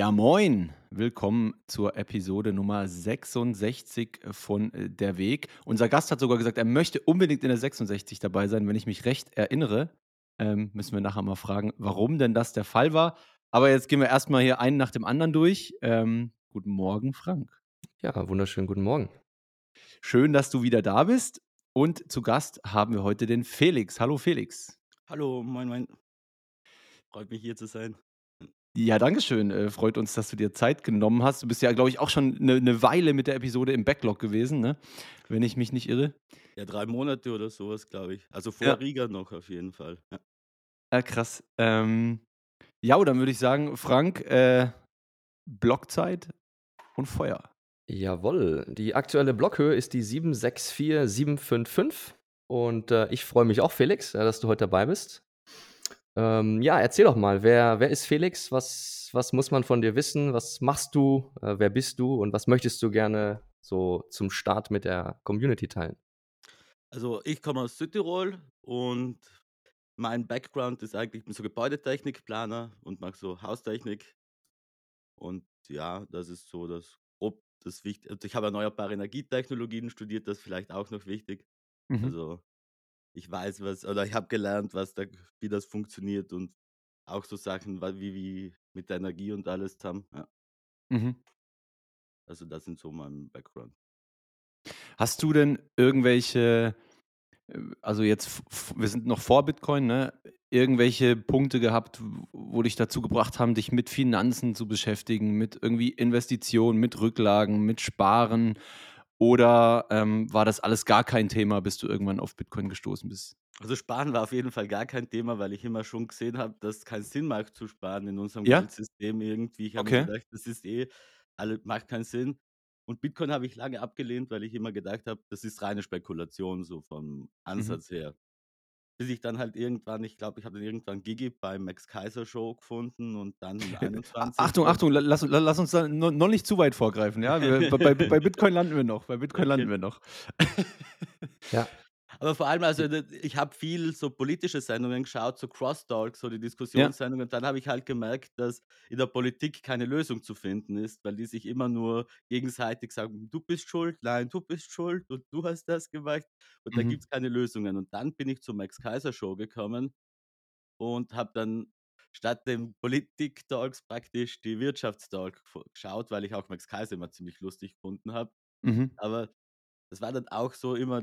Ja, moin. Willkommen zur Episode Nummer 66 von äh, Der Weg. Unser Gast hat sogar gesagt, er möchte unbedingt in der 66 dabei sein, wenn ich mich recht erinnere. Ähm, müssen wir nachher mal fragen, warum denn das der Fall war. Aber jetzt gehen wir erstmal hier einen nach dem anderen durch. Ähm, guten Morgen, Frank. Ja, wunderschönen guten Morgen. Schön, dass du wieder da bist. Und zu Gast haben wir heute den Felix. Hallo, Felix. Hallo, moin, moin. Freut mich hier zu sein. Ja, danke schön. Äh, freut uns, dass du dir Zeit genommen hast. Du bist ja, glaube ich, auch schon eine ne Weile mit der Episode im Backlog gewesen, ne? wenn ich mich nicht irre. Ja, drei Monate oder sowas, glaube ich. Also vor Ja. Riga noch auf jeden Fall. Ja. Ja, krass. Ähm, ja, dann würde ich sagen, Frank, äh, Blockzeit und Feuer. Jawohl, die aktuelle Blockhöhe ist die 764755 und äh, ich freue mich auch, Felix, äh, dass du heute dabei bist. Ähm, ja, erzähl doch mal, wer, wer ist Felix? Was, was muss man von dir wissen? Was machst du? Äh, wer bist du? Und was möchtest du gerne so zum Start mit der Community teilen? Also ich komme aus Südtirol und mein Background ist eigentlich, ich bin so Gebäudetechnikplaner und mache so Haustechnik. Und ja, das ist so das grob das Wichtige. Und ich habe erneuerbare Energietechnologien studiert, das ist vielleicht auch noch wichtig. Mhm. Also ich weiß was, oder ich habe gelernt, was da, wie das funktioniert und auch so Sachen wie, wie mit der Energie und alles zusammen. Ja. Mhm. Also das sind so mein Background. Hast du denn irgendwelche, äh, also jetzt, wir sind noch vor Bitcoin, ne? Irgendwelche Punkte gehabt, wo dich dazu gebracht haben, dich mit Finanzen zu beschäftigen, mit irgendwie Investitionen, mit Rücklagen, mit Sparen? Oder ähm, war das alles gar kein Thema, bis du irgendwann auf Bitcoin gestoßen bist? Also Sparen war auf jeden Fall gar kein Thema, weil ich immer schon gesehen habe, dass es keinen Sinn macht zu sparen in unserem Ja? Geldsystem irgendwie. Ich habe Okay. mir gedacht, das ist eh, alle, macht keinen Sinn. Und Bitcoin habe ich lange abgelehnt, weil ich immer gedacht habe, das ist reine Spekulation, so vom Mhm. Ansatz her. Bis ich dann halt irgendwann, ich glaube, ich habe dann irgendwann Gigi beim Max Kaiser Show gefunden und dann in Äh, A- 21. Achtung, Achtung, la- lass, la- lass uns da no- noch nicht zu weit vorgreifen, ja? Wir, bei, bei Bitcoin landen wir noch, bei Bitcoin Okay. landen wir noch. Ja, Aber vor allem, also d- ich habe viel so politische Sendungen geschaut, so Crosstalk, so die Diskussionssendungen. Und dann habe ich halt gemerkt, dass in der Politik keine Lösung zu finden ist, weil die sich immer nur gegenseitig sagen, du bist schuld, nein, du bist schuld und du hast das gemacht. Und da Mhm. gibt es keine Lösungen. Und dann bin ich zur Max Kaiser Show gekommen und habe dann statt dem Politik-Talks praktisch die Wirtschaftstalk geschaut, weil ich auch Max Kaiser immer ziemlich lustig gefunden habe. Mhm. Aber das war dann auch so immer,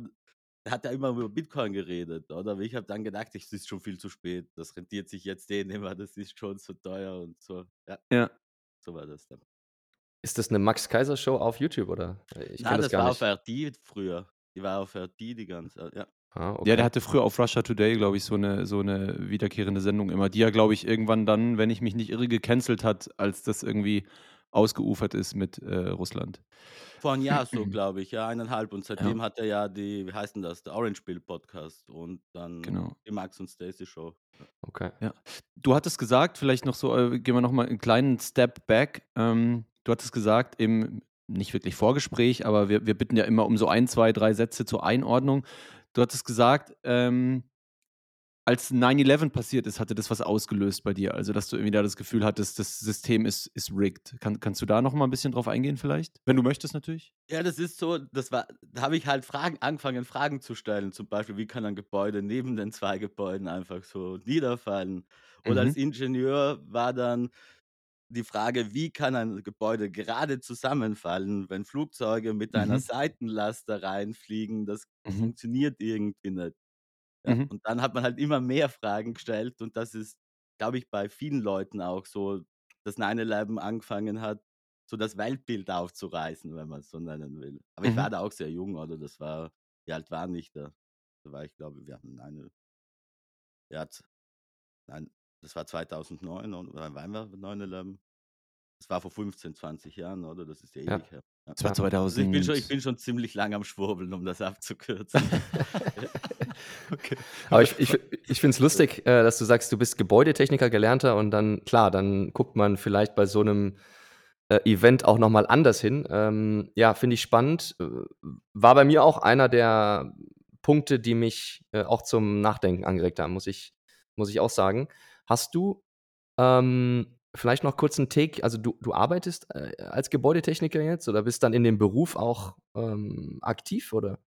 er hat ja immer über Bitcoin geredet, oder? Ich habe dann gedacht, es ist schon viel zu spät. Das rentiert sich jetzt eh nicht mehr, das ist schon so teuer und so. Ja, Ja. so war das dann. ist das eine Max Kaiser Show auf YouTube oder? Äh, Ich Nein, das, das gar war nicht. auf RT früher. Die war auf RT die ganze ja. Ah, Ja, okay. der hatte früher auf Russia Today, glaube ich, so eine, so eine wiederkehrende Sendung immer, die er, glaube ich, irgendwann dann, wenn ich mich nicht irre, gecancelt hat, als das irgendwie ausgeufert ist mit äh, Russland. Vor einem Jahr so, glaube ich, ja, eineinhalb. Und seitdem hat er ja die, wie heißt denn das, der Orange Bill Podcast und dann Genau. die Max und Stacy Show. okay. Du hattest gesagt, vielleicht noch so, äh, gehen wir nochmal einen kleinen Step back. Ähm, du hattest gesagt, im nicht wirklich Vorgespräch, aber wir, wir bitten ja immer um so ein, zwei, drei Sätze zur Einordnung. Du hattest gesagt, ähm, als 9-11 passiert ist, hatte das was ausgelöst bei dir. Also, dass du irgendwie da das Gefühl hattest, das System ist, ist rigged. Kann, kannst du da noch mal ein bisschen drauf eingehen, vielleicht? Wenn du möchtest, natürlich. Ja, das ist so, das war, da habe ich halt Fragen, angefangen, Fragen zu stellen. Zum Beispiel, wie kann ein Gebäude neben den zwei Gebäuden einfach so niederfallen? Oder als Mhm. Ingenieur war dann die Frage, wie kann ein Gebäude gerade zusammenfallen, wenn Flugzeuge mit einer Mhm. Seitenlast da reinfliegen? Das Mhm. funktioniert irgendwie nicht. Ja, Mhm. und dann hat man halt immer mehr Fragen gestellt und das ist, glaube ich, bei vielen Leuten auch so, dass 9-11 angefangen hat, so das Weltbild aufzureißen, wenn man es so nennen will. Aber ich war Mhm. da auch sehr jung, oder? Das war, wie alt war ich da? Da war ich, glaube wir hatten eine, ja, nein, das war 2009, oder wann war 9-11? Das war vor 15, 20 Jahren, oder? Das ist ja Ja. ewig her. Ja. Das war Ja. Also ich bin, schon, ich 2000. bin schon ziemlich lang am Schwurbeln, um das abzukürzen. Okay. Aber ich, ich, ich finde es lustig, äh, dass du sagst, du bist Gebäudetechniker, Gelernter und dann, klar, dann guckt man vielleicht bei so einem äh, Event auch nochmal anders hin. Ähm, ja, finde ich spannend. Äh, War bei mir auch einer der Punkte, die mich äh, auch zum Nachdenken angeregt haben, muss ich, muss ich auch sagen. Hast du ähm, vielleicht noch kurz einen Take, also du, du arbeitest äh, als Gebäudetechniker jetzt oder bist dann in dem Beruf auch ähm, aktiv oder?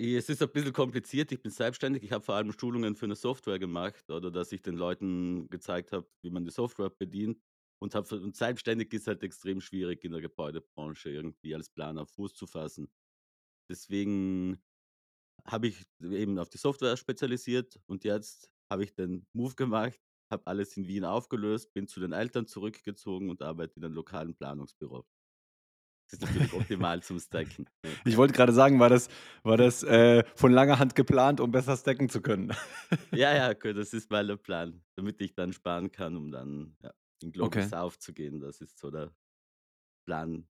Es ist ein bisschen kompliziert. Ich bin selbstständig. Ich habe vor allem Schulungen für eine Software gemacht oder dass ich den Leuten gezeigt habe, wie man die Software bedient. Und, hab, und selbstständig ist halt extrem schwierig in der Gebäudebranche irgendwie als Planer Fuß zu fassen. Deswegen habe ich eben auf die Software spezialisiert und jetzt habe ich den Move gemacht, habe alles in Wien aufgelöst, bin zu den Eltern zurückgezogen und arbeite in einem lokalen Planungsbüro. Das ist natürlich optimal zum Stacken. Ich wollte gerade sagen, war das, war das äh, von langer Hand geplant, um besser stacken zu können? ja, ja, okay, das ist mal der Plan, damit ich dann sparen kann, um dann ja, in Global Okay. South zu gehen. Das ist so der Plan,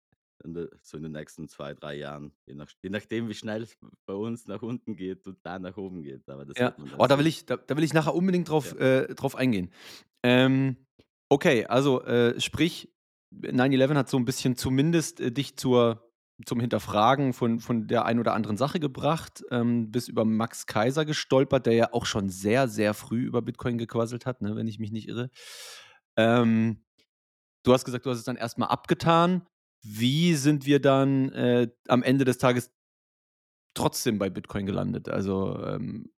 in der, so in den nächsten zwei, drei Jahren. Je, nach, je nachdem, wie schnell es bei uns nach unten geht und da nach oben geht. Aber das Ja. Oh, da will ich, da, da will ich nachher unbedingt drauf, Ja. äh, drauf eingehen. Ähm, okay, also äh, sprich, 9-11 hat so ein bisschen zumindest äh, dich zur, zum Hinterfragen von, von der ein oder anderen Sache gebracht, ähm, bis über Max Kaiser gestolpert, der ja auch schon sehr, sehr früh über Bitcoin gequasselt hat, ne, wenn ich mich nicht irre. Ähm, du hast gesagt, du hast es dann erstmal abgetan. Wie sind wir dann äh, am Ende des Tages trotzdem bei Bitcoin gelandet? Also, ähm,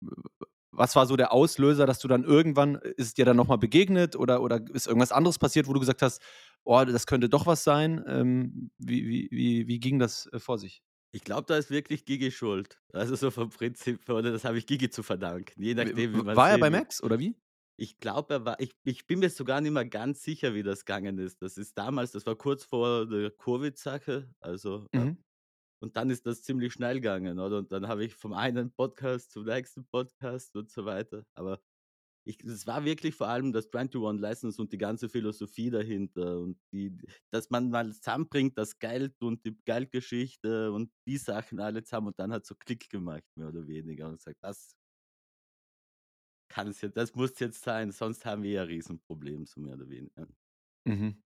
was war so der Auslöser, dass du dann irgendwann, ist es dir dann nochmal begegnet oder, oder ist irgendwas anderes passiert, wo du gesagt hast, oh, das könnte doch was sein? Ähm, wie, wie, wie, wie ging das äh, vor sich? Ich glaube, da ist wirklich Gigi schuld. Also so vom Prinzip, oder das habe ich Gigi zu verdanken. Je nachdem, wie man War er bei. Max oder wie? Ich glaube, er war, ich, ich bin mir sogar nicht mehr ganz sicher, wie das gegangen ist. Das ist damals, das war kurz vor der Covid-Sache. Also, äh, Mhm. Und dann ist das ziemlich schnell gegangen, oder? Und dann habe ich vom einen Podcast zum nächsten Podcast und so weiter. Aber es war wirklich vor allem das 21 Lessons und die ganze Philosophie dahinter und die, dass man mal zusammenbringt, das Geld und die Geldgeschichte und die Sachen alle zusammen und dann hat so Klick gemacht, mehr oder weniger, und gesagt, das kann es jetzt, das muss jetzt sein, sonst haben wir ja ein Riesenproblem, so mehr oder weniger. Mhm.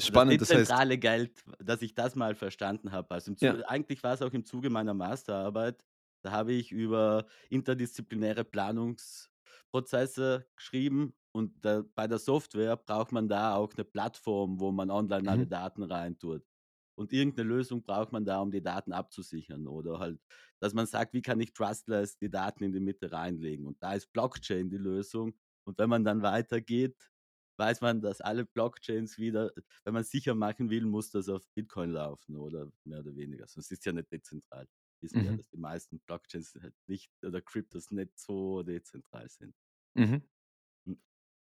Spannend, das das heißt, dezentrale Geld, dass ich das mal verstanden habe. Also im Ja. Zuge, eigentlich war es auch im Zuge meiner Masterarbeit. Da habe ich über interdisziplinäre Planungsprozesse geschrieben und da, bei der Software braucht man da auch eine Plattform, wo man online alle Mhm. Daten reintut. Und irgendeine Lösung braucht man da, um die Daten abzusichern. Oder halt, dass man sagt, wie kann ich trustless die Daten in die Mitte reinlegen. Und da ist Blockchain die Lösung. Und wenn man dann weitergeht, weiß man, dass alle Blockchains wieder, wenn man sicher machen will, muss das auf Bitcoin laufen oder mehr oder weniger. Sonst ist es ja nicht dezentral. Wissen wir ja, Mhm. dass die meisten Blockchains halt nicht oder Kryptos nicht so dezentral sind. Mhm.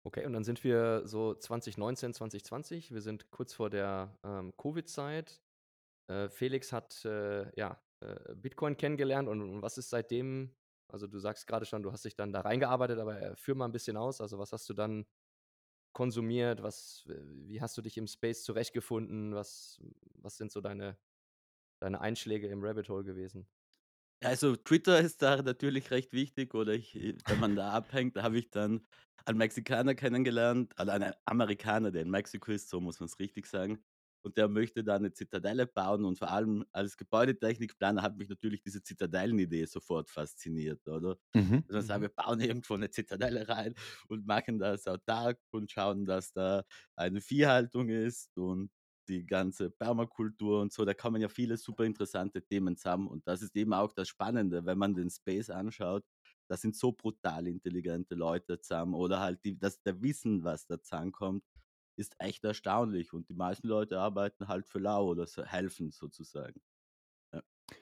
Okay, und dann sind wir so 2019, 2020. Wir sind kurz vor der ähm, Covid-Zeit. Äh, Felix hat äh, ja, äh, Bitcoin kennengelernt und, und was ist seitdem? Also du sagst gerade schon, du hast dich dann da reingearbeitet, aber äh, führ mal ein bisschen aus. Also was hast du dann konsumiert? Was, wie hast du dich im Space zurechtgefunden? Was, was sind so deine, deine Einschläge im Rabbit Hole gewesen? Also Twitter ist da natürlich recht wichtig oder ich, äh, wenn man da abhängt, da habe ich dann einen Mexikaner kennengelernt, also einen Amerikaner, der in Mexiko ist, so muss man es richtig sagen. Und der möchte da eine Zitadelle bauen und vor allem als Gebäudetechnikplaner hat mich natürlich diese Zitadellenidee sofort fasziniert, oder? Mhm. Also man sagt, Mhm. wir bauen irgendwo eine Zitadelle rein und machen das autark und schauen, dass da eine Viehhaltung ist und die ganze Permakultur und so, da kommen ja viele super interessante Themen zusammen. Und das ist eben auch das Spannende, wenn man den Space anschaut. Da sind so brutal intelligente Leute zusammen oder halt die, das, der Wissen, was da zusammenkommt, ist echt erstaunlich. Und die meisten Leute arbeiten halt für lau oder so, helfen sozusagen.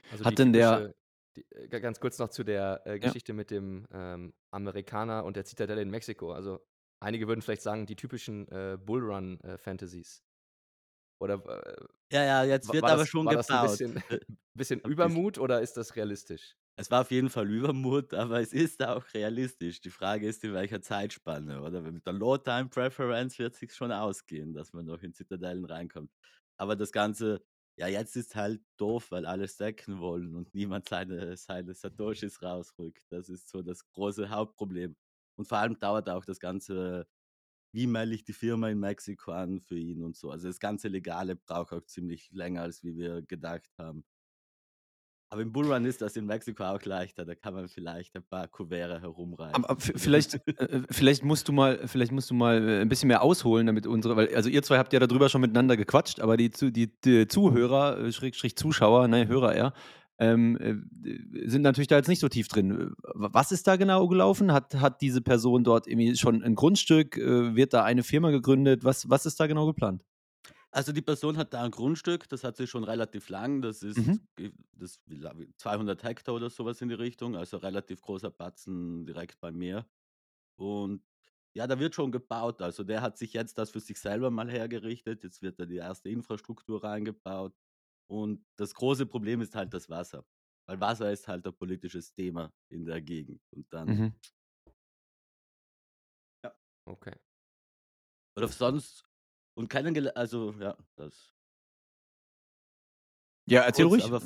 Also Hat denn der- die, äh, ga- ganz kurz noch zu der äh, Geschichte mit dem ähm, Amerikaner und der Zitadelle in Mexiko. Also einige würden vielleicht sagen, die typischen äh, Bullrun-Fantasies. Oder äh, Ja, ja, jetzt wird aber das, schon war das ein gebaut. bisschen, Äh, bisschen Übermut oder ist das realistisch? Es war auf jeden Fall Übermut, aber es ist auch realistisch. Die Frage ist, in welcher Zeitspanne, oder? Mit der Low-Time-Preference wird sich schon ausgehen, dass man noch in Zitadellen reinkommt. Aber das Ganze Ja, jetzt ist halt doof, weil alle stacken wollen und niemand seine, seine Satoshis rausrückt. Das ist so das große Hauptproblem. Und vor allem dauert auch das ganze, wie melde ich die Firma in Mexiko an für ihn und so. Also das ganze Legale braucht auch ziemlich länger, als wie wir gedacht haben. Aber im Bullrun ist das in Mexiko auch leichter. Da kann man vielleicht ein paar Kuverts herumreichen. Aber, aber vielleicht, äh, vielleicht musst du mal, vielleicht musst du mal äh, ein bisschen mehr ausholen, damit unsere, weil also ihr zwei habt ja darüber schon miteinander gequatscht, aber die, die, die Zuhörer, äh, Schrägstrich Zuschauer, nein, Hörer eher, ähm, äh, sind natürlich da jetzt nicht so tief drin. Was ist da genau gelaufen? Hat, hat diese Person dort irgendwie schon ein Grundstück? Äh, wird da eine Firma gegründet? Was, was ist da genau geplant? Also die Person hat da ein Grundstück, das hat sie schon relativ lang, das ist, Mhm. ge- das wie la- wie 200 Hektar oder sowas in die Richtung, also relativ großer Batzen direkt beim Meer. Und ja, da wird schon gebaut, also der hat sich jetzt das für sich selber mal hergerichtet, jetzt wird da die erste Infrastruktur reingebaut. Und das große Problem ist halt das Wasser, weil Wasser ist halt ein politisches Thema in der Gegend. Und dann, Mhm. Okay. oder sonst, und kennengelernt, also ja, das. Ja, erzähl kurz, ruhig. aber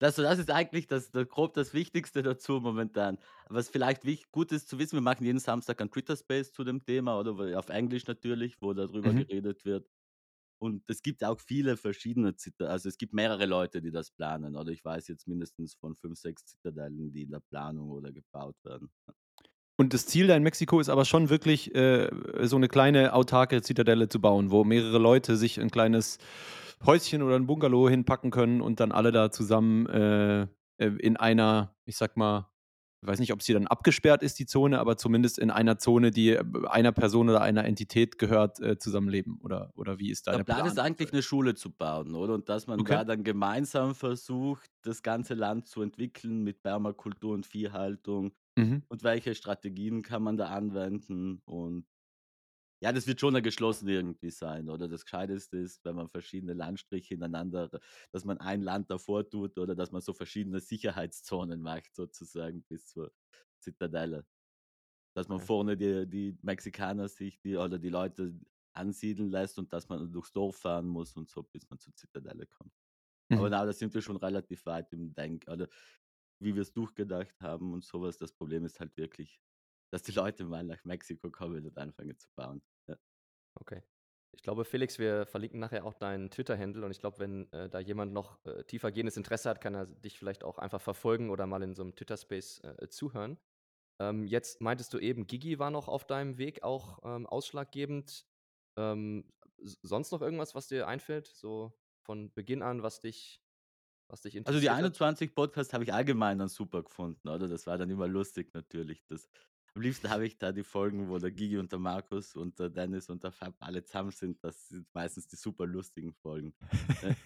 Das, das ist eigentlich das, das grob das Wichtigste dazu momentan. Was vielleicht wich, gut ist zu wissen, wir machen jeden Samstag einen Twitter-Space zu dem Thema, oder auf Englisch natürlich, wo darüber Mhm. geredet wird. Und es gibt auch viele verschiedene Zitadellen, also es gibt mehrere Leute, die das planen, oder ich weiß jetzt mindestens von fünf, sechs Zitadellen, die in der Planung oder gebaut werden. Und das Ziel da in Mexiko ist aber schon wirklich, äh, so eine kleine autarke Zitadelle zu bauen, wo mehrere Leute sich ein kleines Häuschen oder ein Bungalow hinpacken können und dann alle da zusammen äh, äh, in einer, ich sag mal, ich weiß nicht, ob sie dann abgesperrt ist, die Zone, aber zumindest in einer Zone, die äh, einer Person oder einer Entität gehört, äh, zusammenleben. Oder, oder wie ist da Der der Plan Plan? ist eigentlich eine Schule zu bauen, oder? Und dass man Okay. da dann gemeinsam versucht, das ganze Land zu entwickeln mit Permakultur und Viehhaltung. Mhm. und welche Strategien kann man da anwenden und ja, das wird schon geschlossen irgendwie sein, oder? Das Gescheiteste ist, wenn man verschiedene Landstriche ineinander, dass man ein Land davor tut oder dass man so verschiedene Sicherheitszonen macht, sozusagen, bis zur Zitadelle. Dass man Okay. vorne die, die Mexikaner sich die, oder die Leute ansiedeln lässt und dass man durchs Dorf fahren muss und so, bis man zur Zitadelle kommt. Aber Mhm. na, da sind wir schon relativ weit im Denk, oder wie wir es durchgedacht haben und sowas. Das Problem ist halt wirklich, dass die Leute mal nach Mexiko kommen und anfangen zu bauen. Ja. Okay. Ich glaube, Felix, wir verlinken nachher auch deinen Twitter-Handle und ich glaube, wenn äh, da jemand noch äh, tiefergehendes Interesse hat, kann er dich vielleicht auch einfach verfolgen oder mal in so einem Twitter-Space äh, zuhören. Ähm, jetzt meintest du eben, Gigi war noch auf deinem Weg auch ähm, ausschlaggebend. Ähm, sonst noch irgendwas, was dir einfällt, so von Beginn an, was dich, was dich Also die interessiert hat? 21 Podcasts habe ich allgemein dann super gefunden, oder? Das war dann immer lustig natürlich. Das, am liebsten habe ich da die Folgen, wo der Gigi und der Markus und der Dennis und der Fab alle zusammen sind. Das sind meistens die super lustigen Folgen. Ja.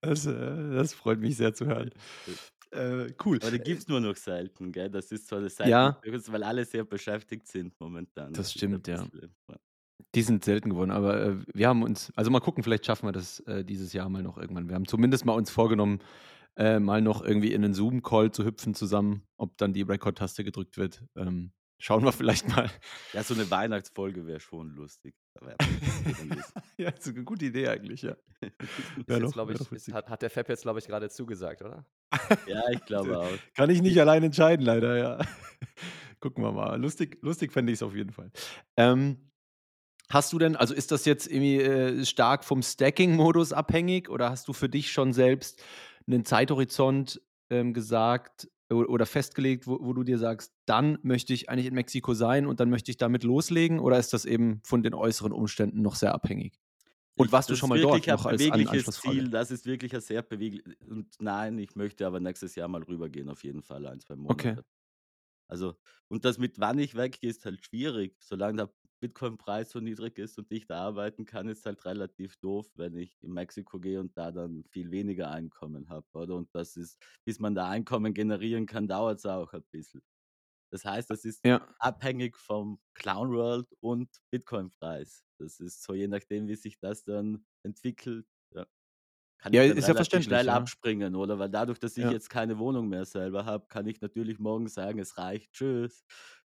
Das, äh, das freut mich sehr zu hören. Äh, cool. Aber die gibt es nur noch selten, gell? Das ist zwar das selten, Ja. weil alle sehr beschäftigt sind momentan. Das ein stimmt, ja. bisschen- ja. Die sind selten geworden, aber äh, wir haben uns, also mal gucken, vielleicht schaffen wir das äh, dieses Jahr mal noch irgendwann. Wir haben zumindest mal uns vorgenommen, äh, mal noch irgendwie in einen Zoom-Call zu hüpfen zusammen, ob dann die Record-Taste gedrückt wird. Ähm, schauen wir vielleicht mal. Ja, so eine Weihnachtsfolge wäre schon lustig. Ja, ja, ist eine gute Idee eigentlich, ja. Jetzt, doch- wär ich, hat, hat der Fab jetzt, glaube ich, gerade zugesagt, oder? ja, ich glaube auch. Kann ich nicht allein entscheiden, leider, ja. Gucken wir mal. Lustig, lustig fände ich es auf jeden Fall. Ähm, hast du denn, also ist das jetzt irgendwie äh, stark vom Stacking-Modus abhängig oder hast du für dich schon selbst einen Zeithorizont ähm, gesagt oder festgelegt, wo, wo du dir sagst, dann möchte ich eigentlich in Mexiko sein und dann möchte ich damit loslegen oder ist das eben von den äußeren Umständen noch sehr abhängig? Und Ich- warst du schon mal dort noch als bewegliches? Ziel. Das ist wirklich ein sehr beweglich. Und nein, ich möchte aber nächstes Jahr mal rübergehen, auf jeden Fall, ein, zwei Monate. Okay. Also, und das mit wann ich weggehe, ist halt schwierig. Solange der Bitcoin-Preis so niedrig ist und ich da arbeiten kann, ist halt relativ doof, wenn ich in Mexiko gehe und da dann viel weniger Einkommen habe, oder? Und das ist, bis man da Einkommen generieren kann, dauert es auch ein bisschen. Das heißt, das ist Ja. abhängig vom Clown World und Bitcoin-Preis. Das ist so, je nachdem, wie sich das dann entwickelt, ja, kann Ja, ich dann ist ja relativ verständlich, schnell ja. abspringen, oder? Weil dadurch, dass ich jetzt keine Wohnung mehr selber habe, kann ich natürlich morgen sagen, es reicht, tschüss,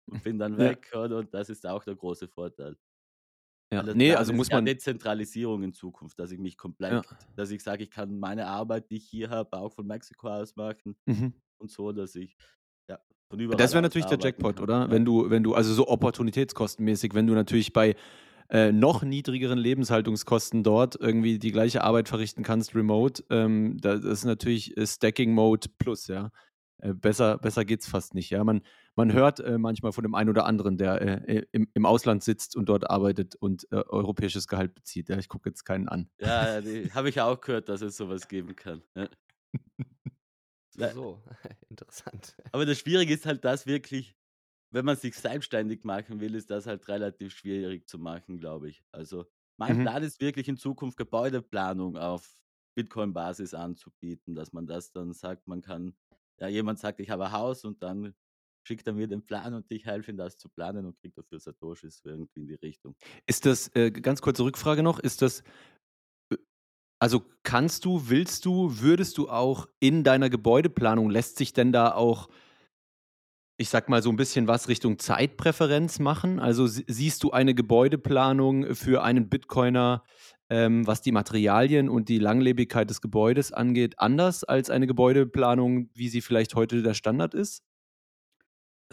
und bin dann Ja. weg, oder? Und das ist auch der große Vorteil. Ja, Weil der ne, Plan also muss ja man Dezentralisierung in Zukunft, dass ich mich Ja. komplett dass ich sage, ich kann meine Arbeit, die ich hier habe, auch von Mexiko aus machen Mhm. und so, dass ich, ja, von Das überall wäre aus natürlich der Jackpot, kann. oder? Ja. Wenn du wenn du also so opportunitätskostenmäßig, wenn du natürlich bei, äh, noch niedrigeren Lebenshaltungskosten dort irgendwie die gleiche Arbeit verrichten kannst remote, ähm, da das ist natürlich, Stacking Mode plus, ja. Äh, besser besser geht's fast nicht, ja. Man man hört, äh, manchmal von dem einen oder anderen, der, äh, äh, im im Ausland sitzt und dort arbeitet und, äh, europäisches Gehalt bezieht. Ja, ich gucke jetzt keinen an. Ja, die habe ich auch gehört, dass es so was geben kann, ja. So, Ja. so. Interessant. Aber das Schwierige ist halt, das wirklich wenn man sich selbstständig machen will, ist das halt relativ schwierig zu machen, glaube ich. Also, mein Mhm. Plan ist wirklich in Zukunft Gebäudeplanung auf Bitcoin-Basis anzubieten, dass man das dann sagt, man kann ja, jemand sagt: „Ich habe ein Haus“ und dann schickt er mir den Plan und ich helfe ihm, das zu planen und kriege dafür Satoshis, irgendwie in die Richtung. Ist das äh, ganz kurze Rückfrage noch, ist das äh, also kannst du, willst du, würdest du auch in deiner Gebäudeplanung lässt sich denn da auch ich sage mal, so 'n bisschen was Richtung Zeitpräferenz machen? Also, si siehst du eine Gebäudeplanung für einen Bitcoiner, ähm, was die Materialien und die Langlebigkeit des Gebäudes angeht, anders als eine Gebäudeplanung, wie sie vielleicht heute der Standard ist?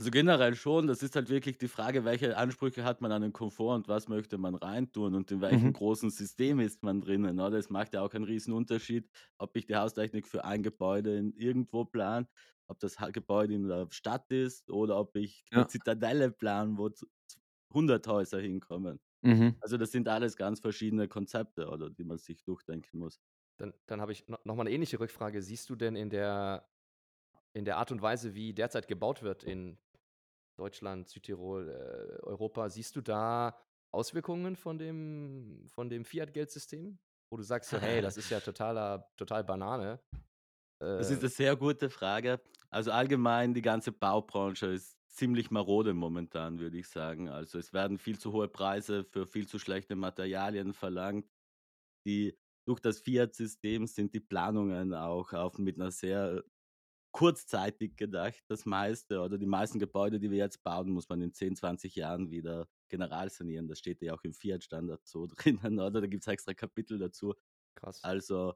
Also, generell schon. Das ist halt wirklich die Frage, welche Ansprüche hat man an den Komfort und was möchte man reintun und in welchem Mhm. großen System ist man drinnen, oder? Es macht ja auch einen Riesenunterschied, ob ich die Haustechnik für ein Gebäude in irgendwo plane, ob das ha Gebäude in der Stadt ist oder ob ich 'ne Ja. Zitadelle plane, wo z z 100 Häuser hinkommen. Mhm. Also, das sind alles ganz verschiedene Konzepte, oder, die man sich durchdenken muss. Dann dann habe ich no noch mal 'ne ähnliche Rückfrage. Siehst du denn in der in der Art und Weise, wie derzeit gebaut wird in Deutschland, Südtirol, äh, Europa, siehst du da Auswirkungen von dem von dem Fiat-Geldsystem? Wo du sagst so: „Hey, das ist ja totaler total Banane.“ Das ist Äh 'ne sehr gute Frage. Also, allgemein die ganze Baubranche ist ziemlich marode momentan, würde ich sagen. Also, es werden viel zu hohe Preise für viel zu schlechte Materialien verlangt. Die durch das Fiat-System sind die Planungen auch auf mit 'ner sehr kurzzeitig gedacht, das meiste oder die meisten Gebäude, die wir jetzt bauen, muss man in 10, 20 Jahren wieder generalsanieren. Das steht ja auch im Fiat-Standard so drinnen, oder? Da gibt's extra Kapitel dazu. Krass. Also,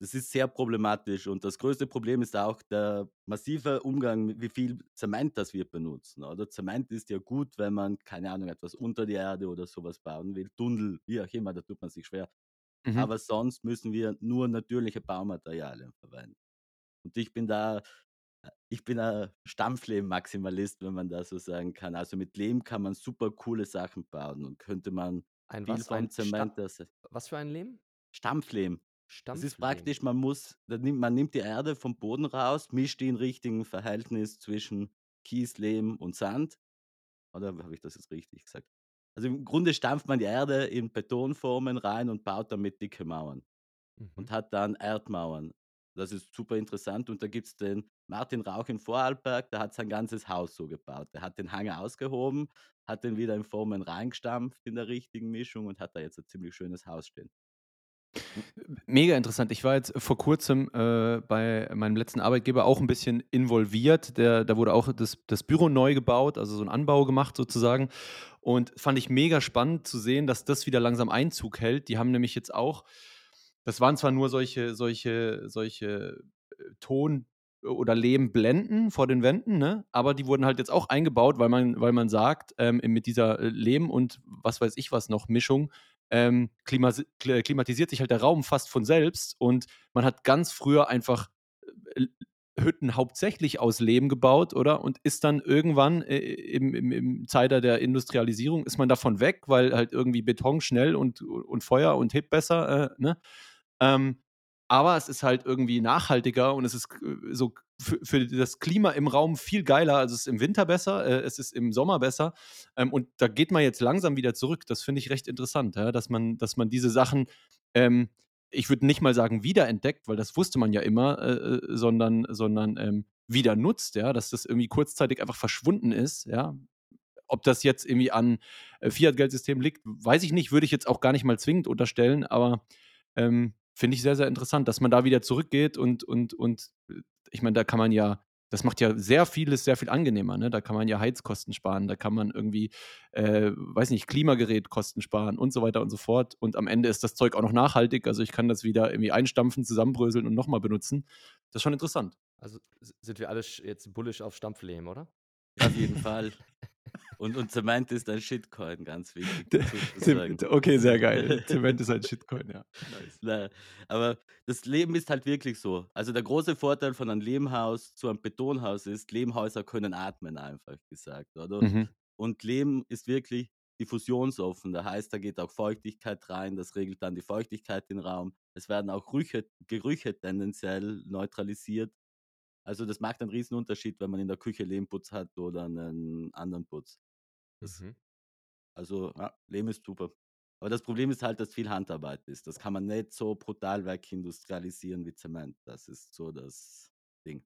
das ist sehr problematisch und das größte Problem ist auch der massive Umgang mit wie viel Zement das wir benutzen, oder? Zement ist ja gut, wenn man, keine Ahnung, etwas unter die Erde oder so was bauen will. Tunnel, wie auch immer, da tut man sich schwer. Mhm. Aber sonst müssen wir nur natürliche Baumaterialien verwenden. Und ich bin da ich bin ein Stampflehm-Maximalist, wenn man das so sagen kann. Also, mit Lehm kann man super coole Sachen bauen und könnte man Ein viel was? vom Ein Zement das was für ein Lehm? Stampflehm. Das ist Stampflehm. praktisch, man muss nimmt man nimmt die Erde vom Boden raus, mischt die in richtigen Verhältnis zwischen Kies, Lehm und Sand. Oder habe ich das jetzt richtig gesagt? Also, im Grunde stampft man die Erde in Betonformen rein und baut damit dicke Mauern und Mhm. hat dann Erdmauern. Das ist super interessant und da gibt's den Martin Rauch in Vorarlberg, der hat sein ganzes Haus so gebaut. Der hat den Hang ausgehoben, hat den wieder in Formen reingestampft in der richtigen Mischung und hat da jetzt 'n ziemlich schönes Haus stehen. Hm. Mega interessant. Ich war jetzt vor Kurzem, äh, bei meinem letzten Arbeitgeber auch 'n bisschen involviert. Der da wurde auch das das Büro neu gebaut, also so 'n Anbau gemacht sozusagen. Und fand ich mega spannend zu sehen, dass das wieder langsam Einzug hält. Die haben nämlich jetzt auch das waren zwar nur solche solche solche, äh, Ton oder Lehmblenden vor den Wänden, ne, aber die wurden halt jetzt auch eingebaut, weil man weil man sagt, ähm, mit dieser, äh, Lehm und was weiß ich was noch Mischung, ähm, klimasi kl klimatisiert sich halt der Raum fast von selbst und man hat ganz früher einfach, äh, Hütten hauptsächlich aus Lehm gebaut, oder? Und ist dann irgendwann, äh, im im im Zeitalter der Industrialisierung ist man davon weg, weil halt irgendwie Beton schnell und und Feuer und hebt besser, äh, ne? Ähm, aber es ist halt irgendwie nachhaltiger und es ist k so für für das Klima im Raum viel geiler. Also, es ist im Winter besser, äh, es ist im Sommer besser. Ähm, und da geht man jetzt langsam wieder zurück. Das finde ich recht interessant, ja, dass man dass man diese Sachen, ähm, ich würde nicht mal sagen wiederentdeckt, weil das wusste man ja immer, äh, äh, sondern sondern, ähm, wieder nutzt, ja, dass das irgendwie kurzzeitig einfach verschwunden ist, ja. Ob das jetzt irgendwie an, äh, Fiat-Geldsystem liegt, weiß ich nicht, würde ich jetzt auch gar nicht mal zwingend unterstellen, aber, ähm, finde ich sehr, sehr interessant, dass man da wieder zurückgeht und und und äh, ich meine, da kann man ja Das macht ja sehr vieles sehr viel angenehmer. Ne? Da kann man ja Heizkosten sparen, da kann man irgendwie, äh, weiß nicht, Klimagerätkosten sparen und so weiter und so fort. Und am Ende ist das Zeug auch noch nachhaltig. Also ich kann das wieder irgendwie einstampfen, zusammenbröseln und nochmal benutzen. Das ist schon interessant. Also sind wir alle jetzt bullish auf Stampflehm, oder? Auf jeden Fall. Und, und Zement ist ein Shitcoin, ganz wichtig. Zu. Okay, sehr geil. Zement ist ein Shitcoin, ja. Nice. Na, aber das Leben ist halt wirklich so. Also der große Vorteil von einem Lehmhaus zu einem Betonhaus ist, Lehmhäuser können atmen, einfach gesagt, oder? Mhm. Und Lehm ist wirklich diffusionsoffen. Das heißt, da geht auch Feuchtigkeit rein, das regelt dann die Feuchtigkeit im Raum. Es werden auch Rüche, Gerüche tendenziell neutralisiert. Also das macht einen riesen Unterschied, wenn man in der Küche Lehmputz hat oder einen anderen Putz. Mhm. Also ja, Lehm ist super. Aber das Problem ist halt, dass viel Handarbeit ist. Das kann man nicht so brutal wegindustrialisieren wie Zement. Das ist so das Ding.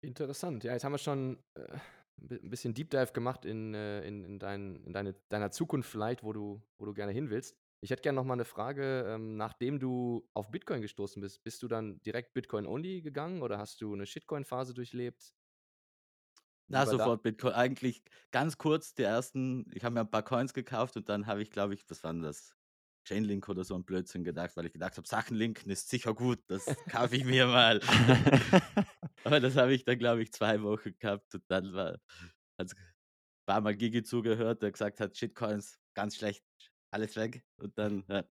Interessant. Ja, jetzt haben wir schon äh, ein bisschen Deep Dive gemacht in, äh, in, in, dein, in deine, deiner Zukunft vielleicht, wo du, wo du gerne hin willst. Ich hätte gerne noch mal eine Frage. Ähm, nachdem du auf Bitcoin gestoßen bist, bist du dann direkt Bitcoin-only gegangen oder hast du eine Shitcoin-Phase durchlebt? Wie Na, war da? sofort Bitcoin. Eigentlich ganz kurz die ersten, ich habe mir ein paar Coins gekauft und dann habe ich, glaube ich, was war denn das? Chainlink oder so ein Blödsinn gedacht, weil ich gedacht habe, Sachen linken ist sicher gut, das kaufe ich mir mal. Aber das habe ich dann, glaube ich, zwei Wochen gehabt und dann war, also ein paar Mal Gigi zugehört, der gesagt hat, Shitcoins, ganz schlecht, alles weg. Und dann ja,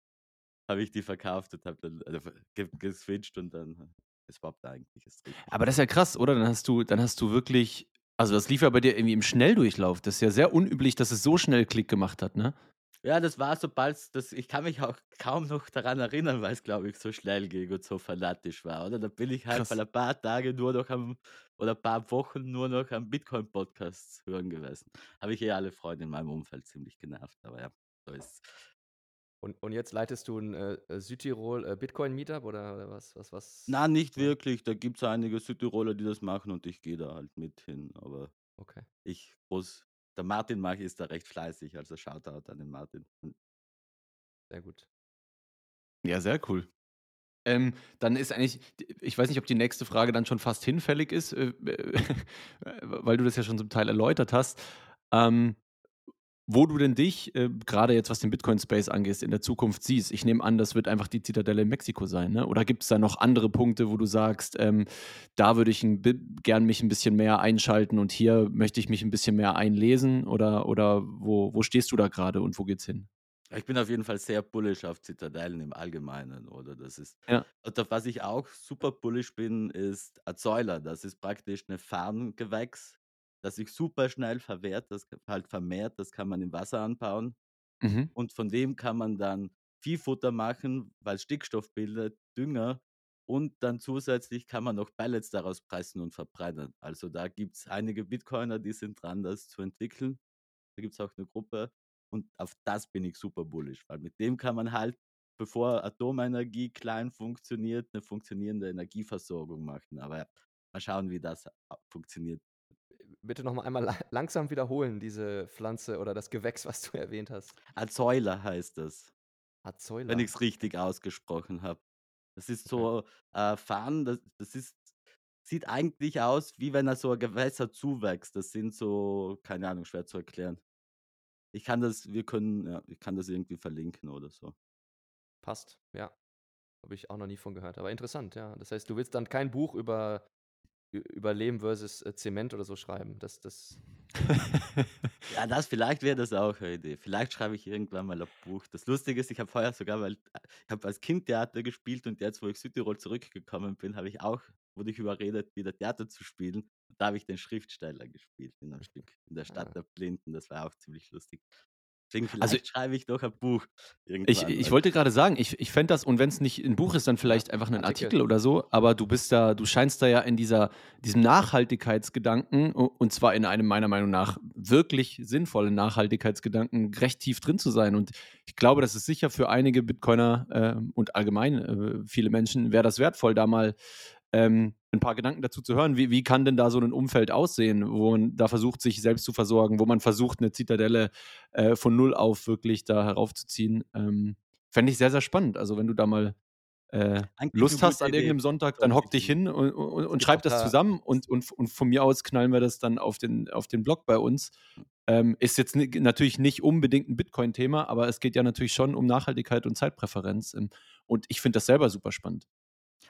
habe ich die verkauft und habe dann also, ge geswitcht und dann äh, es poppt eigentlich. Ist. Aber das ist ja krass, oder? Dann hast du, dann hast du wirklich, also das lief ja bei dir irgendwie im Schnelldurchlauf. Das ist ja sehr unüblich, dass es so schnell Klick gemacht hat, ne? Ja, das war sobald das ich kann mich auch kaum noch daran erinnern, weil es, glaube ich, so schnell ging und so fanatisch war, oder? Da bin ich halt Krass. ein paar Tage nur noch am oder ein paar Wochen nur noch am Bitcoin-Podcast hören gewesen. Habe ich eh alle Freunde in meinem Umfeld ziemlich genervt, aber ja, ist's. Und, und jetzt leitest du ein äh, äh, Südtirol äh, Bitcoin-Meetup oder, oder was, was, was? Na, nicht wirklich. Da gibt's einige Südtiroler, die das machen und ich gehe da halt mit hin, aber Okay. ich groß der Martin mag ist da recht fleißig, also Shoutout an den Martin. Hm. Sehr gut. Ja, sehr cool. Ähm, dann ist eigentlich, ich weiß nicht, ob die nächste Frage dann schon fast hinfällig ist, äh, weil du das ja schon zum Teil erläutert hast. Ähm, wo du denn dich, äh, gerade jetzt was den Bitcoin-Space angeht, in der Zukunft siehst. Ich nehme an, das wird einfach die Zitadelle in Mexiko sein, ne? Oder gibt es da noch andere Punkte, wo du sagst, ähm, da würde ich ein, gern mich ein bisschen mehr einschalten und hier möchte ich mich ein bisschen mehr einlesen? Oder, oder wo, wo stehst du da gerade und wo geht's hin? Ich bin auf jeden Fall sehr bullish auf Zitadellen im Allgemeinen, oder? Das ist. Ja. Und auf was ich auch super bullish bin, ist Azoila. Das ist praktisch eine Farngewächs, das sich super schnell verwehrt, das halt vermehrt, das kann man im Wasser anbauen. Mhm. Und von dem kann man dann Viehfutter machen, weil Stickstoff bildet, Dünger. Und dann zusätzlich kann man noch Pellets daraus pressen und verbrennen. Also da gibt es einige Bitcoiner, die sind dran, das zu entwickeln. Da gibt es auch eine Gruppe. Und auf das bin ich super bullish, weil mit dem kann man halt, bevor Atomenergie klein funktioniert, eine funktionierende Energieversorgung machen. Aber ja, mal schauen, wie das funktioniert. Bitte noch mal einmal la- langsam wiederholen, diese Pflanze oder das Gewächs, was du erwähnt hast. Azoila heißt das, Azoila. wenn ich es richtig ausgesprochen habe. Das ist so äh, Farn, das, das ist, sieht eigentlich aus, wie wenn er so ein Gewässer zuwächst. Das sind so, keine Ahnung, schwer zu erklären. Ich kann das, wir können, ja, ich kann das irgendwie verlinken oder so. Passt, ja. Habe ich auch noch nie von gehört. Aber interessant, ja. Das heißt, du willst dann kein Buch über, ü- über Lehm versus äh, Zement oder so schreiben. Das, das, Ja, das vielleicht wäre das auch eine Idee. Vielleicht schreibe ich irgendwann mal ein Buch. Das Lustige ist, ich habe vorher sogar, weil ich habe als Kind Theater gespielt und jetzt, wo ich Südtirol zurückgekommen bin, habe ich auch, wurde ich überredet, wieder Theater zu spielen. Und da habe ich den Schriftsteller gespielt in einem Stück in der Stadt Ah. der Blinden. Das war auch ziemlich lustig. Deswegen Also- schreibe ich doch ein Buch Ich, ich wollte gerade sagen, ich, ich fände das, und wenn es nicht ein Buch ist, dann vielleicht einfach ein Artikel. Artikel oder so, aber du bist da, du scheinst da ja in dieser, diesem Nachhaltigkeitsgedanken, und zwar in einem meiner Meinung nach wirklich sinnvollen Nachhaltigkeitsgedanken, recht tief drin zu sein. Und ich glaube, das ist sicher für einige Bitcoiner äh, und allgemein äh, viele Menschen, wäre das wertvoll, da mal ähm, ein paar Gedanken dazu zu hören. Wie, wie kann denn da so ein Umfeld aussehen, wo man da versucht, sich selbst zu versorgen, wo man versucht, eine Zitadelle äh, von null auf wirklich da heraufzuziehen? Ähm, Fände ich sehr, sehr spannend. Also, wenn du da mal äh, Lust hast an Idee. irgendeinem Sonntag, dann hock dich hin und, und, und schreib das da- zusammen und, und, und von mir aus knallen wir das dann auf den, auf den Blog bei uns. Ähm, ist jetzt natürlich nicht unbedingt ein Bitcoin-Thema, aber es geht ja natürlich schon um Nachhaltigkeit und Zeitpräferenz. ähm, Und ich finde das selber super spannend.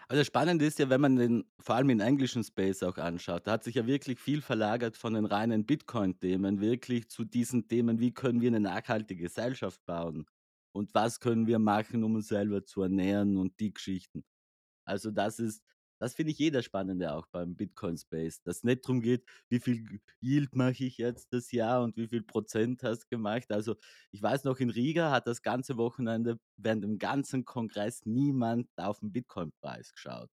Also das Spannende ist ja, wenn man den vor allem den englischen Space auch anschaut, da hat sich ja wirklich viel verlagert von den reinen Bitcoin-Themen wirklich zu diesen Themen, wie können wir eine nachhaltige Gesellschaft bauen und was können wir machen, um uns selber zu ernähren und die Geschichten. Also das ist, das finde ich jeder Spannende auch beim Bitcoin-Space, dass es nicht darum geht, wie viel Yield mache ich jetzt das Jahr und wie viel Prozent hast gemacht. Also ich weiß noch, in Riga hat das ganze Wochenende während dem ganzen Kongress niemand auf den Bitcoin-Preis geschaut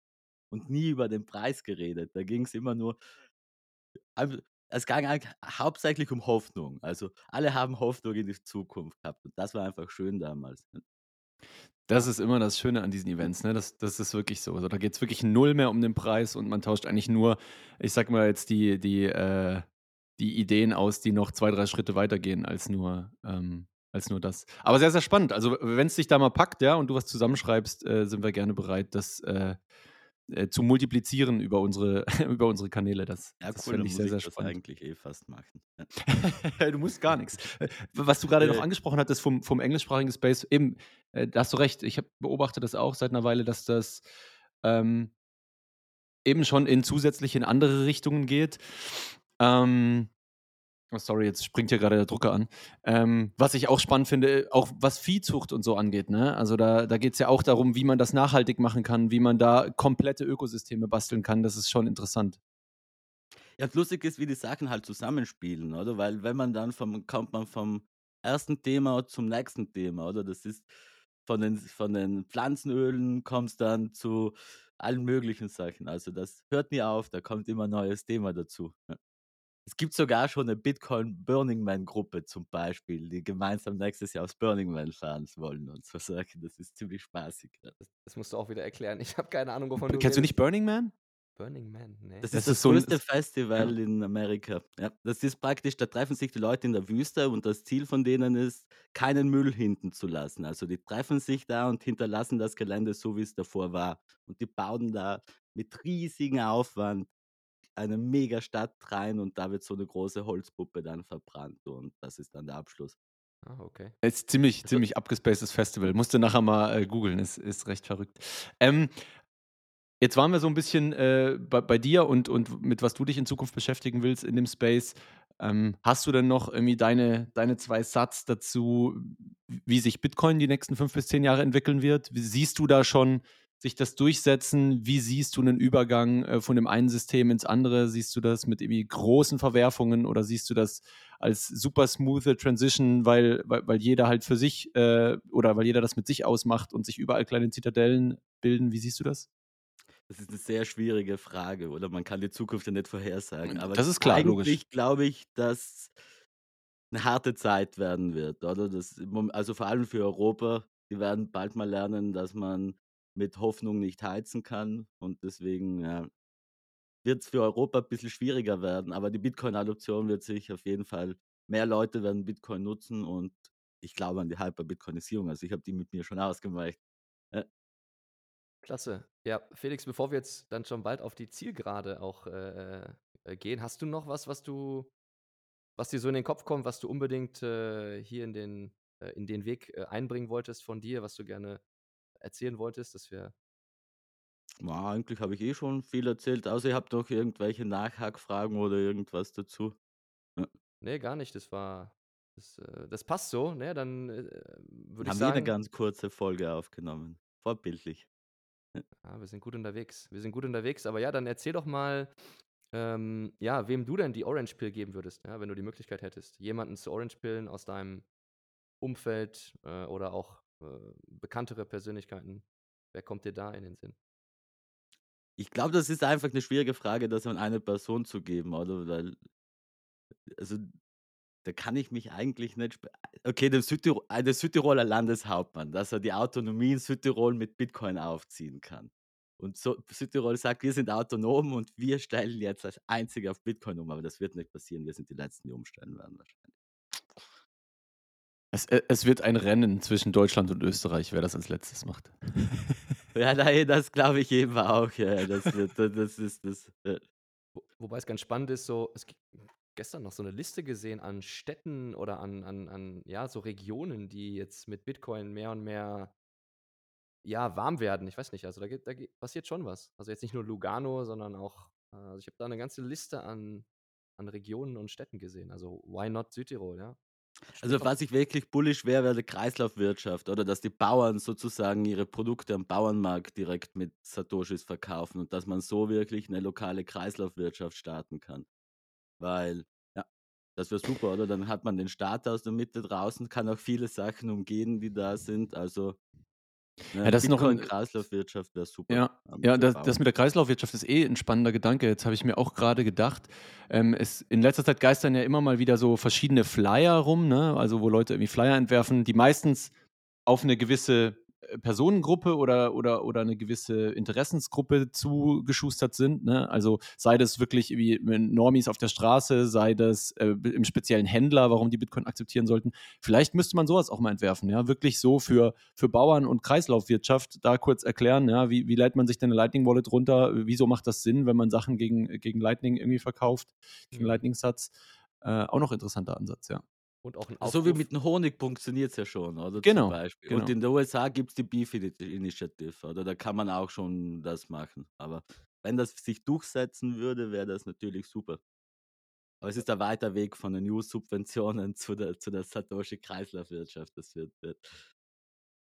und nie über den Preis geredet. Da ging es immer nur, es ging hauptsächlich um Hoffnung. Also alle haben Hoffnung in die Zukunft gehabt und das war einfach schön damals. Das ist immer das Schöne an diesen Events, ne? Das, das ist wirklich so. Also da geht es wirklich null mehr um den Preis und man tauscht eigentlich nur, ich sag mal jetzt, die, die, äh, die Ideen aus, die noch zwei, drei Schritte weitergehen als nur, ähm, als nur das. Aber sehr, sehr spannend. Also, wenn es dich da mal packt, ja, und du was zusammenschreibst, äh, sind wir gerne bereit, das äh, äh, zu multiplizieren über unsere, über unsere Kanäle. Das, Ja, das cool, dann ich sehr, sehr das spannend. eigentlich eh fast machen. Du musst gar nichts. Was du gerade noch angesprochen hattest vom, vom englischsprachigen Space, eben, äh, da hast du recht. Ich hab, beobachte das auch seit einer Weile, dass das ähm, eben schon in zusätzlich in andere Richtungen geht. Ähm, oh, sorry, jetzt springt hier gerade der Drucker an. Ähm, was ich auch spannend finde, auch was Viehzucht und so angeht. Ne? Also da, da geht es ja auch darum, wie man das nachhaltig machen kann, wie man da komplette Ökosysteme basteln kann. Das ist schon interessant. Ja, lustig ist, wie die Sachen halt zusammenspielen, oder? Weil wenn man dann vom, kommt man vom ersten Thema zum nächsten Thema, oder? Das ist von den, von den Pflanzenölen kommst dann zu allen möglichen Sachen. Also das hört nie auf, da kommt immer ein neues Thema dazu. Ja. Es gibt sogar schon eine Bitcoin Burning Man Gruppe zum Beispiel, die gemeinsam nächstes Jahr aufs Burning Man fahren wollen und so Sachen. Das ist ziemlich spaßig. Ja. Das, das musst du auch wieder erklären. Ich habe keine Ahnung, wovon du Kennst du nicht. Burning Man? Burning Man? Nee. Das, Das ist das so größte Festival in Amerika. Ja, das ist praktisch, da treffen sich die Leute in der Wüste und das Ziel von denen ist, keinen Müll hinten zu lassen. Also die treffen sich da und hinterlassen das Gelände so, wie es davor war. Und die bauen da mit riesigem Aufwand eine mega Stadt rein und da wird so eine große Holzpuppe dann verbrannt und das ist dann der Abschluss. ah, okay. Es ist ziemlich, ziemlich abgespacedes Festival. Musst du nachher mal äh, googeln, ist, ist recht verrückt. Ähm, jetzt waren wir so ein bisschen äh, bei, bei dir und, und mit was du dich in Zukunft beschäftigen willst in dem Space. Ähm, hast du denn noch irgendwie deine, deine zwei Satz dazu, wie sich Bitcoin die nächsten fünf bis zehn Jahre entwickeln wird? Wie siehst du da schon sich das durchsetzen? Wie siehst du einen Übergang äh, von dem einen System ins andere? Siehst du das mit irgendwie großen Verwerfungen oder siehst du das als super smooth Transition, weil, weil, weil jeder halt für sich äh, oder weil jeder das mit sich ausmacht und sich überall kleine Zitadellen bilden? Wie siehst du das? Das ist eine sehr schwierige Frage, oder? Man kann die Zukunft ja nicht vorhersagen. Aber Das ist klar, eigentlich glaube ich, dass eine harte Zeit werden wird, oder? Das, also vor allem für Europa. Die werden bald mal lernen, dass man mit Hoffnung nicht heizen kann. Und deswegen ja, wird es für Europa ein bisschen schwieriger werden. Aber die Bitcoin-Adoption wird sich auf jeden Fall, mehr Leute werden Bitcoin nutzen und ich glaube an die Hyper-Bitcoinisierung. Also ich habe die mit mir schon ausgemacht. Klasse. Ja, Felix, bevor wir jetzt dann schon bald auf die Zielgerade auch äh, äh, gehen, hast du noch was, was du, was dir so in den Kopf kommt, was du unbedingt äh, hier in den, äh, in den Weg äh, einbringen wolltest von dir, was du gerne erzählen wolltest, dass wir. Ja, eigentlich habe ich eh schon viel erzählt, außer ihr habt noch irgendwelche Nachhackfragen oder irgendwas dazu. Nee, gar nicht. Das war. Das, äh, das passt so, ne? Dann äh, würde ich Haben wir eine sagen. ganz kurze Folge aufgenommen. Vorbildlich. Ja, wir sind gut unterwegs. Wir sind gut unterwegs. Aber ja, dann erzähl doch mal, ähm, ja, wem du denn die Orange Pill geben würdest, ja, wenn du die Möglichkeit hättest. Jemanden zu Orange Pillen aus deinem Umfeld äh, oder auch äh, bekanntere Persönlichkeiten. Wer kommt dir da in den Sinn? Ich glaube, das ist einfach eine schwierige Frage, das an eine Person zu geben, oder? Weil, also, da kann ich mich eigentlich nicht. Okay, der, Südtirol, äh, der Südtiroler Landeshauptmann, dass er die Autonomie in Südtirol mit Bitcoin aufziehen kann. Und so, Südtirol sagt, wir sind autonom und wir stellen jetzt als Einzige auf Bitcoin um, aber das wird nicht passieren. Wir sind die Letzten, die umstellen werden wahrscheinlich. Es, äh, es wird ein Rennen zwischen Deutschland und Österreich, wer das als letztes macht. Ja, nein, das glaube ich eben auch. Ja, das, wird, das ist das. Ja. Wo, wobei es ganz spannend ist, so, es gibt gestern noch so eine Liste gesehen an Städten oder an, an, an ja, so Regionen, die jetzt mit Bitcoin mehr und mehr ja, warm werden. Ich weiß nicht, also da, geht, da geht, passiert schon was. Also jetzt nicht nur Lugano, sondern auch, äh, also ich habe da eine ganze Liste an, an Regionen und Städten gesehen. Also why not Südtirol, ja? Also was ich wirklich bullisch wäre, wäre die Kreislaufwirtschaft oder dass die Bauern sozusagen ihre Produkte am Bauernmarkt direkt mit Satoshis verkaufen und dass man so wirklich eine lokale Kreislaufwirtschaft starten kann. Weil, ja, das wäre super, oder? Dann hat man den Staat aus der Mitte draußen, kann auch viele Sachen umgehen, die da sind. Also ja, das ist noch ein, Kreislaufwirtschaft wäre super. Ja, ja das, das, mit der Kreislaufwirtschaft ist eh ein spannender Gedanke. Jetzt habe ich mir auch gerade gedacht, ähm, es, in letzter Zeit geistern ja immer mal wieder so verschiedene Flyer rum, ne? also wo Leute irgendwie Flyer entwerfen, die meistens auf eine gewisse Personengruppe oder, oder, oder eine gewisse Interessensgruppe zugeschustert sind. Ne? Also sei das wirklich wie Normis auf der Straße, sei das äh, im speziellen Händler, warum die Bitcoin akzeptieren sollten. Vielleicht müsste man sowas auch mal entwerfen, ja, wirklich so für, für Bauern und Kreislaufwirtschaft da kurz erklären, ja, wie, wie leitet man sich denn eine Lightning Wallet runter? Wieso macht das Sinn, wenn man Sachen gegen, gegen Lightning irgendwie verkauft, gegen mhm. Lightning-Satz? Äh, auch noch interessanter Ansatz, ja. Und auch ein. So wie mit dem Honig funktioniert es ja schon, oder? Genau, genau. Und in den USA gibt es die Beef Initiative, oder? Da kann man auch schon das machen. Aber wenn das sich durchsetzen würde, wäre das natürlich super. Aber es ist ein weiter Weg von den EU-Subventionen zu der, zu der Satoshi-Kreislaufwirtschaft. Das wird, wird.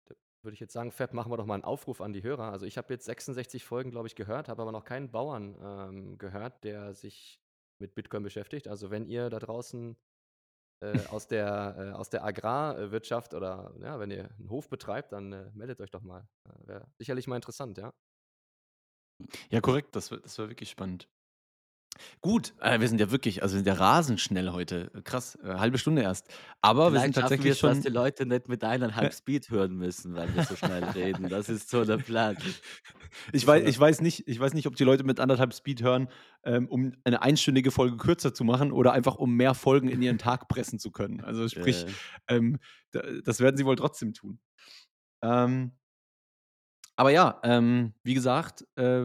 Da würde ich jetzt sagen, Fab, machen wir doch mal einen Aufruf an die Hörer. Also ich habe jetzt 66 Folgen, glaube ich, gehört, habe aber noch keinen Bauern ähm, gehört, der sich mit Bitcoin beschäftigt. Also wenn ihr da draußen äh, aus, der, äh, aus der Agrarwirtschaft oder ja, wenn ihr einen Hof betreibt, dann äh, meldet euch doch mal. Äh, Wäre sicherlich mal interessant, ja. Ja, korrekt, das, das war wirklich spannend. Gut, äh, wir sind ja wirklich, also wir sind ja rasend schnell heute. Krass, äh, halbe Stunde erst. Aber wir sind tatsächlich wir schon. dass die Leute nicht mit eineinhalb Speed hören müssen, weil wir so schnell reden. Das ist so der Plan. Ich weiß, ich, weiß nicht, ich weiß nicht, ob die Leute mit anderthalb Speed hören, ähm, um eine einstündige Folge kürzer zu machen oder einfach um mehr Folgen in ihren Tag pressen zu können. Also sprich, äh. ähm, das werden sie wohl trotzdem tun. Ähm, aber ja, ähm, wie gesagt, äh,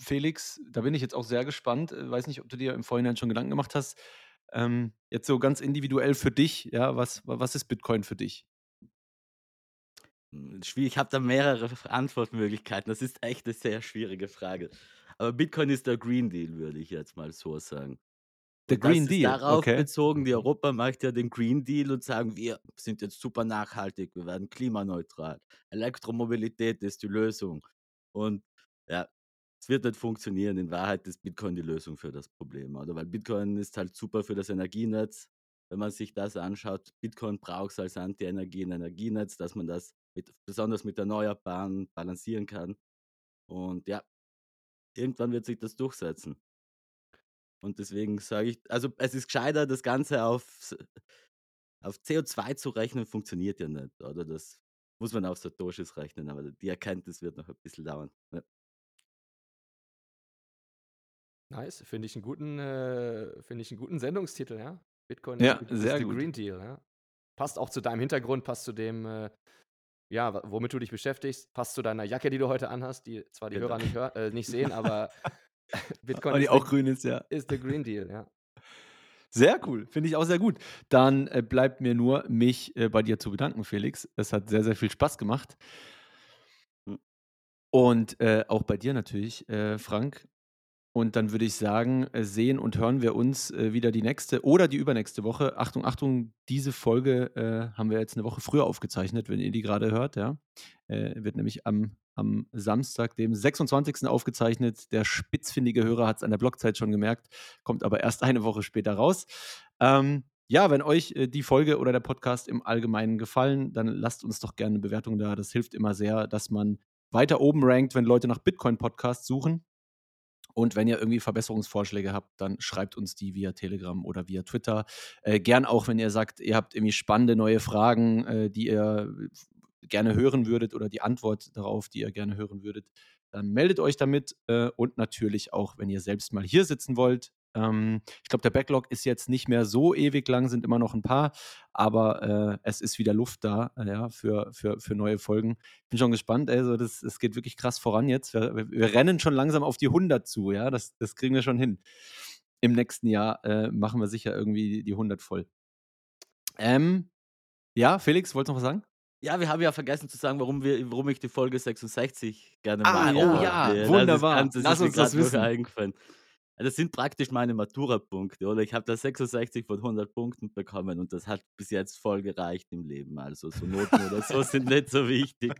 Felix, da bin ich jetzt auch sehr gespannt. Äh, weiß nicht, ob du dir im Vorhinein schon Gedanken gemacht hast. Ähm, jetzt so ganz individuell für dich, ja, was, was ist Bitcoin für dich? Hm, schwierig, ich habe da mehrere Antwortmöglichkeiten. Das ist echt eine sehr schwierige Frage. Aber Bitcoin ist der Green Deal, würde ich jetzt mal so sagen. Der Green das Deal. Ist darauf okay. bezogen, die Europa macht ja den Green Deal und sagen, wir sind jetzt super nachhaltig, wir werden klimaneutral. Elektromobilität ist die Lösung. Und ja, es wird nicht funktionieren. In Wahrheit ist Bitcoin die Lösung für das Problem, oder? Weil Bitcoin ist halt super für das Energienetz. Wenn man sich das anschaut, Bitcoin braucht es als Anti-Energien-Energienetz, dass man das mit, besonders mit Erneuerbaren balancieren kann. Und ja, irgendwann wird sich das durchsetzen. Und deswegen sage ich, also es ist gescheiter, das Ganze auf, auf CO2 zu rechnen, funktioniert ja nicht. Oder das muss man auf Satoshis rechnen, aber die Erkenntnis wird noch ein bisschen dauern. Ja. Nice, finde ich einen guten, äh, finde ich einen guten Sendungstitel, ja. Bitcoin Ja, ist sehr gut. Green Deal, ja. Passt auch zu deinem Hintergrund, passt zu dem, äh, ja, womit du dich beschäftigst, passt zu deiner Jacke, die du heute anhast, die zwar die Genau. Hörer nicht, hör, äh, nicht sehen, aber Bitcoin Aber die ist auch the, grün ist, ja. ist the Green Deal, ja. Sehr cool, finde ich auch sehr gut. Dann äh, bleibt mir nur, mich äh, bei dir zu bedanken, Felix. Es hat sehr, sehr viel Spaß gemacht. Hm. Und äh, auch bei dir natürlich, äh, Frank. Und dann würde ich sagen, äh, sehen und hören wir uns äh, wieder die nächste oder die übernächste Woche. Achtung, Achtung, diese Folge äh, haben wir jetzt eine Woche früher aufgezeichnet, wenn ihr die gerade hört. Ja? Äh, wird nämlich am, am Samstag, dem 26. aufgezeichnet. Der spitzfindige Hörer hat es an der Blockzeit schon gemerkt, kommt aber erst eine Woche später raus. Ähm, ja, wenn euch äh, die Folge oder der Podcast im Allgemeinen gefallen, dann lasst uns doch gerne eine Bewertung da. Das hilft immer sehr, dass man weiter oben rankt, wenn Leute nach Bitcoin-Podcasts suchen. Und wenn ihr irgendwie Verbesserungsvorschläge habt, dann schreibt uns die via Telegram oder via Twitter. Äh, gern auch, wenn ihr sagt, ihr habt irgendwie spannende neue Fragen, äh, die ihr gerne hören würdet oder die Antwort darauf, die ihr gerne hören würdet, dann meldet euch damit. Äh, und natürlich auch, wenn ihr selbst mal hier sitzen wollt, Ähm, ich glaube, der Backlog ist jetzt nicht mehr so ewig lang, sind immer noch ein paar, aber äh, es ist wieder Luft da äh, ja, für, für, für neue Folgen. Ich bin schon gespannt, also das, das geht wirklich krass voran jetzt. Wir, wir, wir rennen schon langsam auf die 100 zu, ja, das, das kriegen wir schon hin. Im nächsten Jahr äh, machen wir sicher irgendwie die 100 voll. Ähm, ja, Felix, wolltest du noch was sagen? Ja, wir haben ja vergessen zu sagen, warum, wir, warum ich die Folge 66 gerne Ah, mag. oh ja, wunderbar. Das, Lass uns das wissen. eingefallen. Das sind praktisch meine Matura-Punkte, oder? Ich habe da 66 von 100 Punkten bekommen und das hat bis jetzt voll gereicht im Leben. Also so Noten oder so sind nicht so wichtig.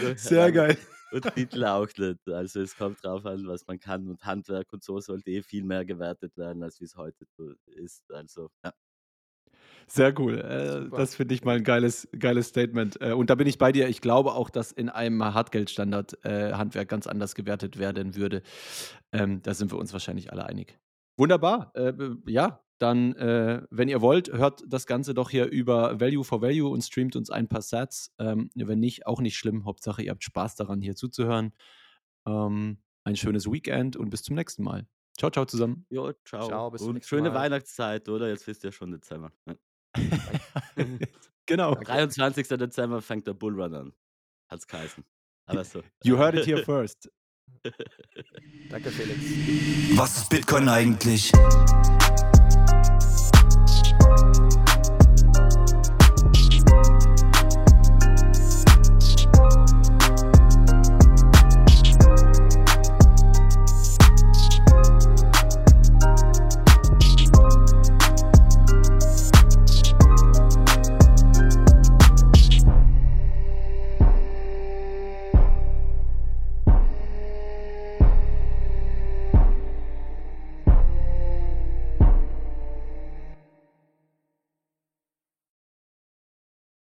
Das, Sehr geil. Und Titel auch nicht. Also es kommt drauf an, was man kann. Und Handwerk und so sollte eh viel mehr gewertet werden, als wie es heute ist. Also ja. Sehr cool. Äh, das finde ich mal ein geiles, geiles Statement. Äh, und da bin ich bei dir. Ich glaube auch, dass in einem Hartgeldstandard äh, Handwerk ganz anders gewertet werden würde. Ähm, da sind wir uns wahrscheinlich alle einig. Wunderbar. Äh, ja, dann, äh, wenn ihr wollt, hört das Ganze doch hier über Value for Value und streamt uns ein paar Sats. Ähm, wenn nicht, auch nicht schlimm. Hauptsache, ihr habt Spaß daran, hier zuzuhören. Ähm, ein schönes Weekend und bis zum nächsten Mal. Ciao, ciao zusammen. Jo, ciao. Ciao, bis zum und nächsten schöne Mal. Weihnachtszeit, oder? Jetzt wisst ihr schon Dezember. Ja. genau. 23. Dezember fängt der Bullrun an. Hat's geheißen. Aber so. You heard it here first. Danke, Felix. Was ist Bitcoin eigentlich?